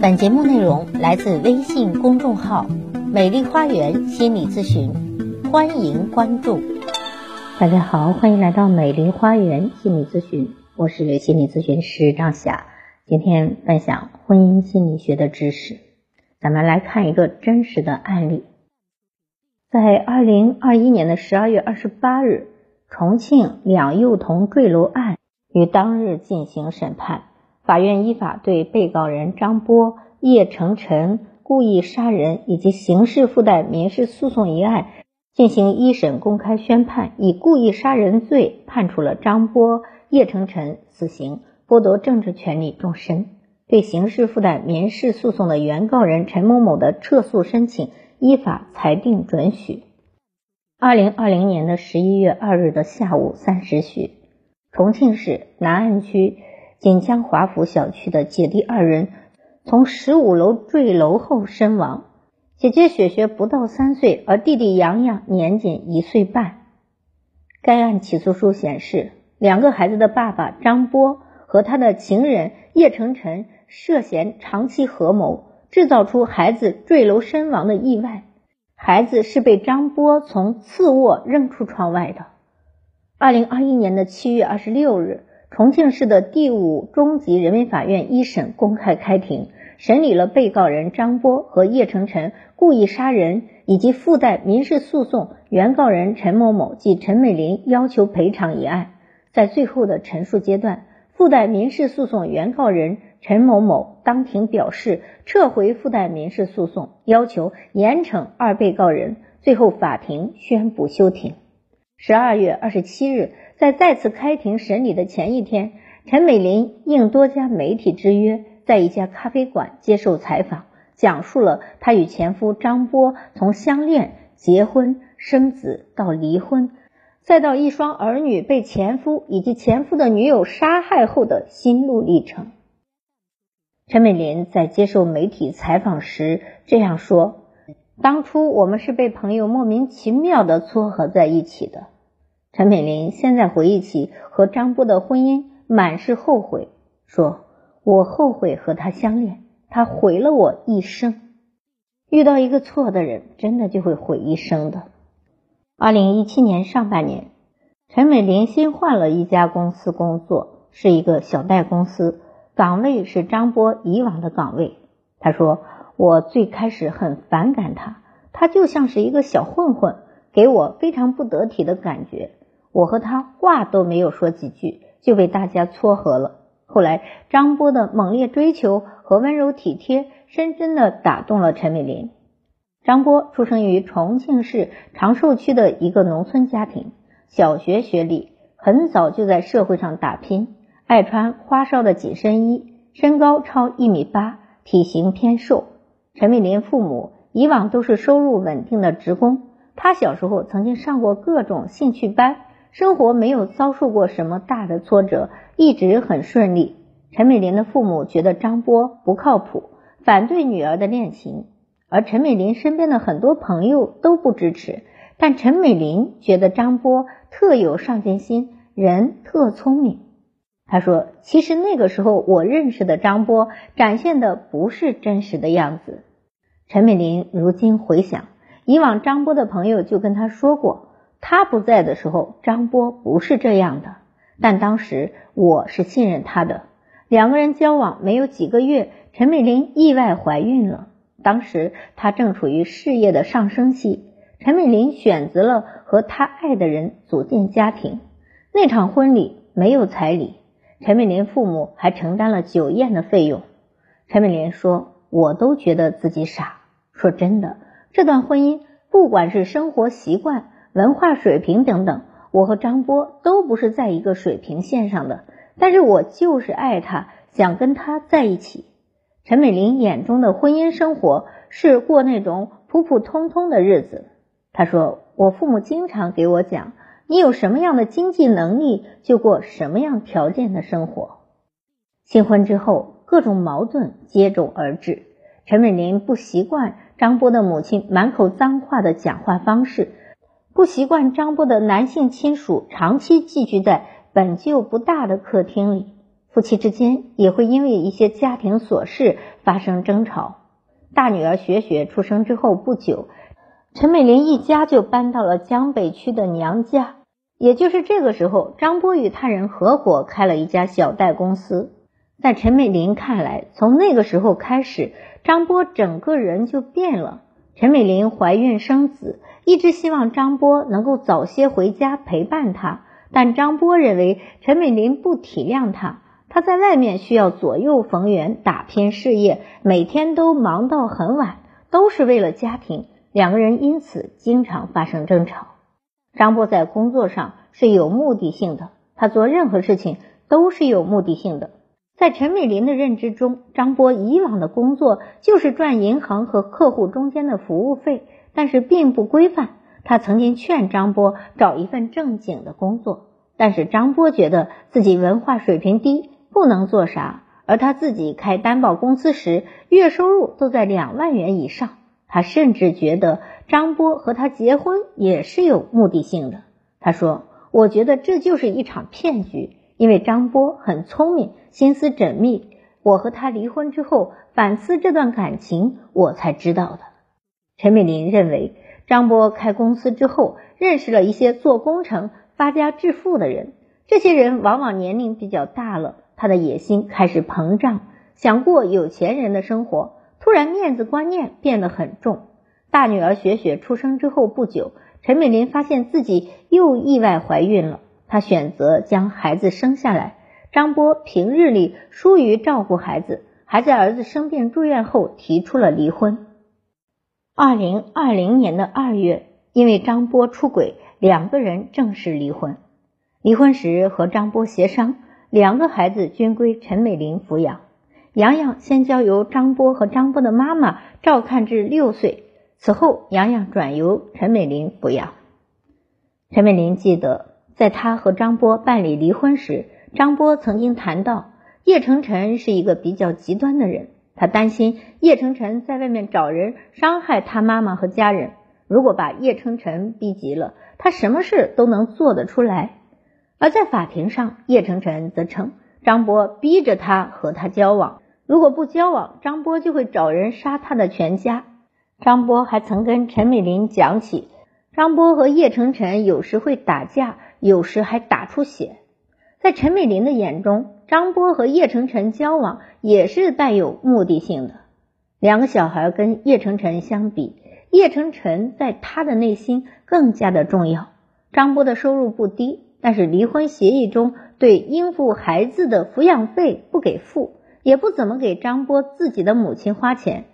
本节目内容来自微信公众号“美丽花园心理咨询”，欢迎关注。大家好，欢迎来到美丽花园心理咨询，我是心理咨询师张霞。今天分享婚姻心理学的知识，咱们来看一个真实的案例。在二零二一年的十二月二十八日，重庆两幼童坠楼案于当日进行审判。法院依法对被告人张波、叶成晨故意杀人以及刑事附带民事诉讼一案进行一审公开宣判，以故意杀人罪判处了张波、叶成晨死刑，剥夺政治权利终身。对刑事附带民事诉讼的原告人陈某某的撤诉申请依法裁定准许。二零二零年的十一月二日的下午三时许，重庆市南岸区。锦江华府小区的姐弟二人从十五楼坠楼后身亡，姐姐雪雪不到三岁，而弟弟杨洋年仅一岁半。该案起诉书显示，两个孩子的爸爸张波和他的情人叶成晨涉嫌长期合谋，制造出孩子坠楼身亡的意外。孩子是被张波从次卧扔出窗外的。二零二一年的七月二十六日。重庆市的第五中级人民法院一审公开开庭，审理了被告人张波和叶成晨故意杀人以及附带民事诉讼原告人陈某某及陈美林要求赔偿一案。在最后的陈述阶段，附带民事诉讼原告人陈某某当庭表示撤回附带民事诉讼，要求严惩二被告人。最后，法庭宣布休庭。十二月二十七日。在再次开庭审理的前一天，陈美玲应多家媒体之约，在一家咖啡馆接受采访，讲述了她与前夫张波从相恋、结婚、生子到离婚，再到一双儿女被前夫以及前夫的女友杀害后的心路历程。陈美玲在接受媒体采访时这样说：“当初我们是被朋友莫名其妙的撮合在一起的。”陈美玲现在回忆起和张波的婚姻，满是后悔，说：“我后悔和他相恋，他毁了我一生。遇到一个错的人，真的就会毁一生的。”二零一七年上半年，陈美玲新换了一家公司工作，是一个小贷公司，岗位是张波以往的岗位。她说：“我最开始很反感他，他就像是一个小混混，给我非常不得体的感觉。”我和他话都没有说几句，就被大家撮合了。后来，张波的猛烈追求和温柔体贴，深深的打动了陈美玲。张波出生于重庆市长寿区的一个农村家庭，小学学历，很早就在社会上打拼，爱穿花哨的紧身衣，身高超一米八，体型偏瘦。陈美玲父母以往都是收入稳定的职工，她小时候曾经上过各种兴趣班。生活没有遭受过什么大的挫折，一直很顺利。陈美玲的父母觉得张波不靠谱，反对女儿的恋情，而陈美玲身边的很多朋友都不支持。但陈美玲觉得张波特有上进心，人特聪明。她说：“其实那个时候我认识的张波，展现的不是真实的样子。”陈美玲如今回想，以往张波的朋友就跟她说过。他不在的时候，张波不是这样的。但当时我是信任他的。两个人交往没有几个月，陈美玲意外怀孕了。当时她正处于事业的上升期，陈美玲选择了和她爱的人组建家庭。那场婚礼没有彩礼，陈美玲父母还承担了酒宴的费用。陈美玲说：“我都觉得自己傻。说真的，这段婚姻不管是生活习惯。”文化水平等等，我和张波都不是在一个水平线上的，但是我就是爱他，想跟他在一起。陈美玲眼中的婚姻生活是过那种普普通通的日子。她说：“我父母经常给我讲，你有什么样的经济能力，就过什么样条件的生活。”新婚之后，各种矛盾接踵而至。陈美玲不习惯张波的母亲满口脏话的讲话方式。不习惯张波的男性亲属长期寄居在本就不大的客厅里，夫妻之间也会因为一些家庭琐事发生争吵。大女儿雪雪出生之后不久，陈美玲一家就搬到了江北区的娘家。也就是这个时候，张波与他人合伙开了一家小贷公司。在陈美玲看来，从那个时候开始，张波整个人就变了。陈美玲怀孕生子，一直希望张波能够早些回家陪伴她，但张波认为陈美玲不体谅他，他在外面需要左右逢源打拼事业，每天都忙到很晚，都是为了家庭，两个人因此经常发生争吵。张波在工作上是有目的性的，他做任何事情都是有目的性的。在陈美玲的认知中，张波以往的工作就是赚银行和客户中间的服务费，但是并不规范。他曾经劝张波找一份正经的工作，但是张波觉得自己文化水平低，不能做啥。而他自己开担保公司时，月收入都在两万元以上。他甚至觉得张波和他结婚也是有目的性的。他说：“我觉得这就是一场骗局。”因为张波很聪明，心思缜密。我和他离婚之后，反思这段感情，我才知道的。陈美玲认为，张波开公司之后，认识了一些做工程发家致富的人。这些人往往年龄比较大了，他的野心开始膨胀，想过有钱人的生活，突然面子观念变得很重。大女儿雪雪出生之后不久，陈美玲发现自己又意外怀孕了。她选择将孩子生下来。张波平日里疏于照顾孩子，还在儿子生病住院后提出了离婚。二零二零年的二月，因为张波出轨，两个人正式离婚。离婚时和张波协商，两个孩子均归陈美玲抚养。洋洋先交由张波和张波的妈妈照看至六岁，此后洋洋转由陈美玲抚养。陈美玲记得。在她和张波办理离婚时，张波曾经谈到叶成晨是一个比较极端的人，他担心叶成晨在外面找人伤害他妈妈和家人。如果把叶成晨逼急了，他什么事都能做得出来。而在法庭上，叶成晨则称张波逼着他和他交往，如果不交往，张波就会找人杀他的全家。张波还曾跟陈美玲讲起，张波和叶成晨有时会打架。有时还打出血。在陈美玲的眼中，张波和叶成晨交往也是带有目的性的。两个小孩跟叶成晨相比，叶成晨在他的内心更加的重要。张波的收入不低，但是离婚协议中对应付孩子的抚养费不给付，也不怎么给张波自己的母亲花钱，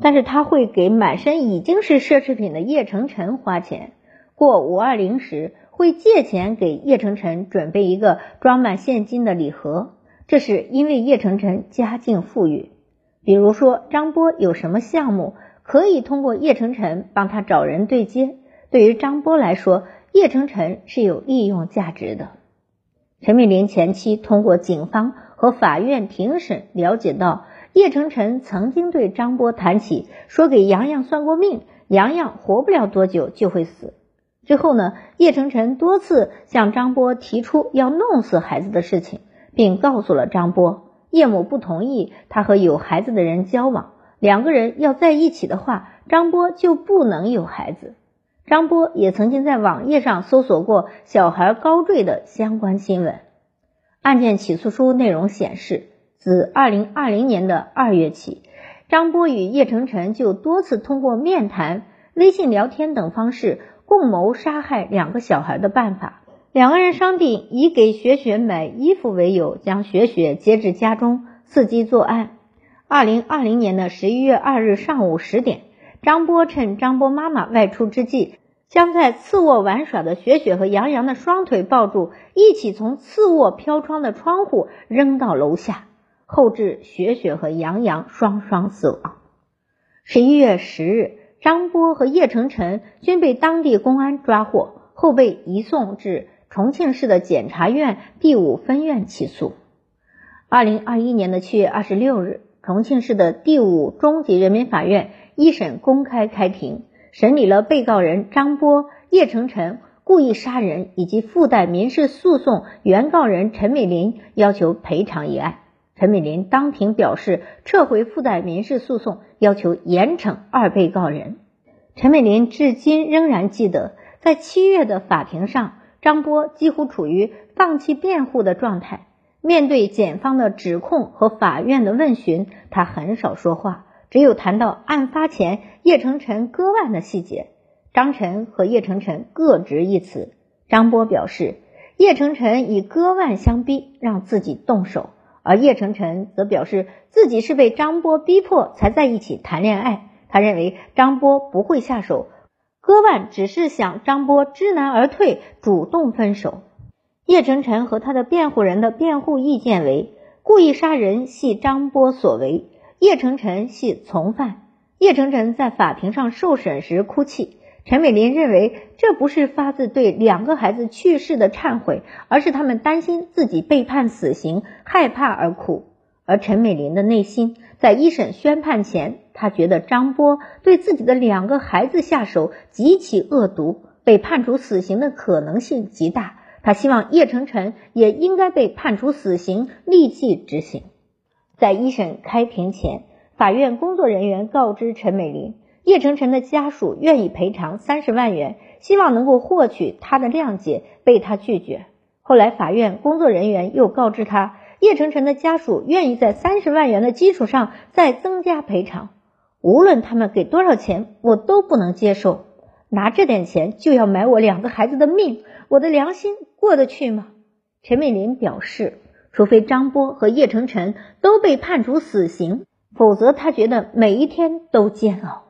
但是他会给满身已经是奢侈品的叶成晨花钱。过五二零时。会借钱给叶成晨准备一个装满现金的礼盒，这是因为叶成晨家境富裕。比如说张波有什么项目，可以通过叶成晨帮他找人对接。对于张波来说，叶成晨是有利用价值的。陈美玲前期通过警方和法院庭审了解到，叶成晨曾经对张波谈起说给洋洋算过命，洋洋活不了多久就会死。之后呢，叶成晨多次向张波提出要弄死孩子的事情，并告诉了张波，叶母不同意他和有孩子的人交往，两个人要在一起的话，张波就不能有孩子。张波也曾经在网页上搜索过小孩高坠的相关新闻。案件起诉书内容显示，自二零二零年的二月起，张波与叶成晨就多次通过面谈、微信聊天等方式。共谋杀害两个小孩的办法，两个人商定以给雪雪买衣服为由，将雪雪接至家中，伺机作案。二零二零年的十一月二日上午十点，张波趁张波妈妈外出之际，将在次卧玩耍的雪雪和杨洋的双腿抱住，一起从次卧飘窗的窗户扔到楼下，后致雪雪和杨洋双双死亡。十一月十日。张波和叶成晨均被当地公安抓获，后被移送至重庆市的检察院第五分院起诉。二零二一年的七月二十六日，重庆市的第五中级人民法院一审公开开庭，审理了被告人张波、叶成晨故意杀人以及附带民事诉讼原告人陈美玲要求赔偿一案。陈美林当庭表示撤回附带民事诉讼，要求严惩二被告人。陈美林至今仍然记得，在七月的法庭上，张波几乎处于放弃辩护的状态。面对检方的指控和法院的问询，他很少说话，只有谈到案发前叶成晨割腕的细节。张晨和叶成晨各执一词。张波表示，叶成晨以割腕相逼，让自己动手。而叶成晨则表示自己是被张波逼迫才在一起谈恋爱。他认为张波不会下手，割腕只是想张波知难而退，主动分手。叶成晨和他的辩护人的辩护意见为：故意杀人系张波所为，叶成晨系从犯。叶成晨在法庭上受审时哭泣。陈美林认为，这不是发自对两个孩子去世的忏悔，而是他们担心自己被判死刑，害怕而哭。而陈美林的内心，在一审宣判前，他觉得张波对自己的两个孩子下手极其恶毒，被判处死刑的可能性极大。他希望叶成晨也应该被判处死刑，立即执行。在一审开庭前，法院工作人员告知陈美林。叶成晨的家属愿意赔偿三十万元，希望能够获取他的谅解，被他拒绝。后来，法院工作人员又告知他，叶成晨的家属愿意在三十万元的基础上再增加赔偿。无论他们给多少钱，我都不能接受。拿这点钱就要买我两个孩子的命，我的良心过得去吗？陈美林表示，除非张波和叶成晨都被判处死刑，否则他觉得每一天都煎熬。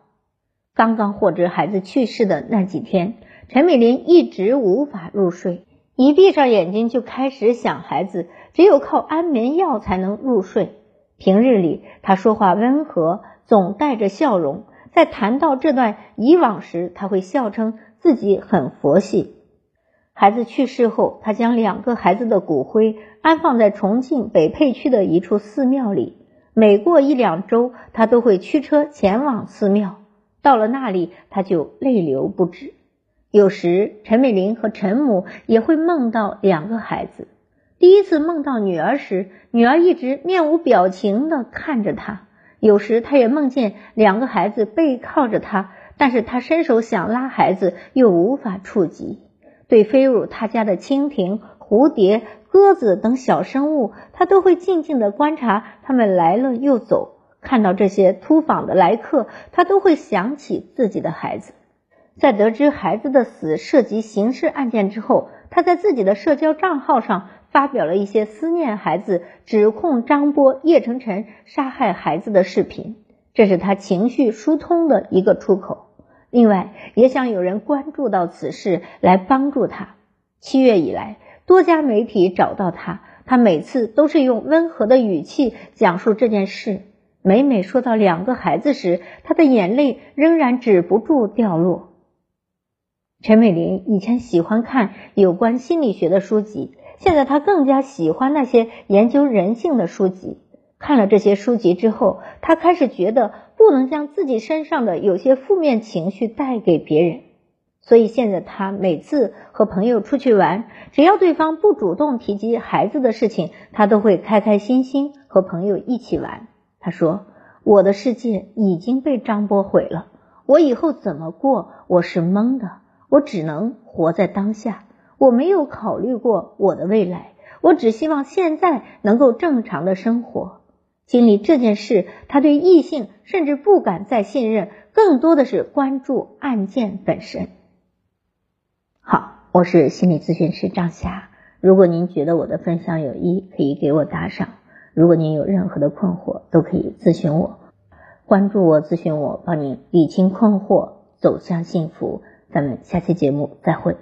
刚刚获知孩子去世的那几天，陈美玲一直无法入睡，一闭上眼睛就开始想孩子，只有靠安眠药才能入睡。平日里，她说话温和，总带着笑容。在谈到这段以往时，她会笑称自己很佛系。孩子去世后，她将两个孩子的骨灰安放在重庆北碚区的一处寺庙里。每过一两周，他都会驱车前往寺庙。到了那里，他就泪流不止。有时，陈美玲和陈母也会梦到两个孩子。第一次梦到女儿时，女儿一直面无表情地看着他。有时，他也梦见两个孩子背靠着他，但是他伸手想拉孩子，又无法触及。对飞入他家的蜻蜓、蝴蝶、鸽子等小生物，他都会静静地观察，他们来了又走。看到这些突访的来客，他都会想起自己的孩子。在得知孩子的死涉及刑事案件之后，他在自己的社交账号上发表了一些思念孩子、指控张波、叶成晨杀害孩子的视频，这是他情绪疏通的一个出口。另外，也想有人关注到此事来帮助他。七月以来，多家媒体找到他，他每次都是用温和的语气讲述这件事。每每说到两个孩子时，他的眼泪仍然止不住掉落。陈美玲以前喜欢看有关心理学的书籍，现在她更加喜欢那些研究人性的书籍。看了这些书籍之后，她开始觉得不能将自己身上的有些负面情绪带给别人，所以现在她每次和朋友出去玩，只要对方不主动提及孩子的事情，她都会开开心心和朋友一起玩。他说：“我的世界已经被张波毁了，我以后怎么过？我是懵的，我只能活在当下。我没有考虑过我的未来，我只希望现在能够正常的生活。经历这件事，他对异性甚至不敢再信任，更多的是关注案件本身。”好，我是心理咨询师张霞。如果您觉得我的分享有益，可以给我打赏。如果您有任何的困惑，都可以咨询我，关注我，咨询我，帮您理清困惑，走向幸福。咱们下期节目再会。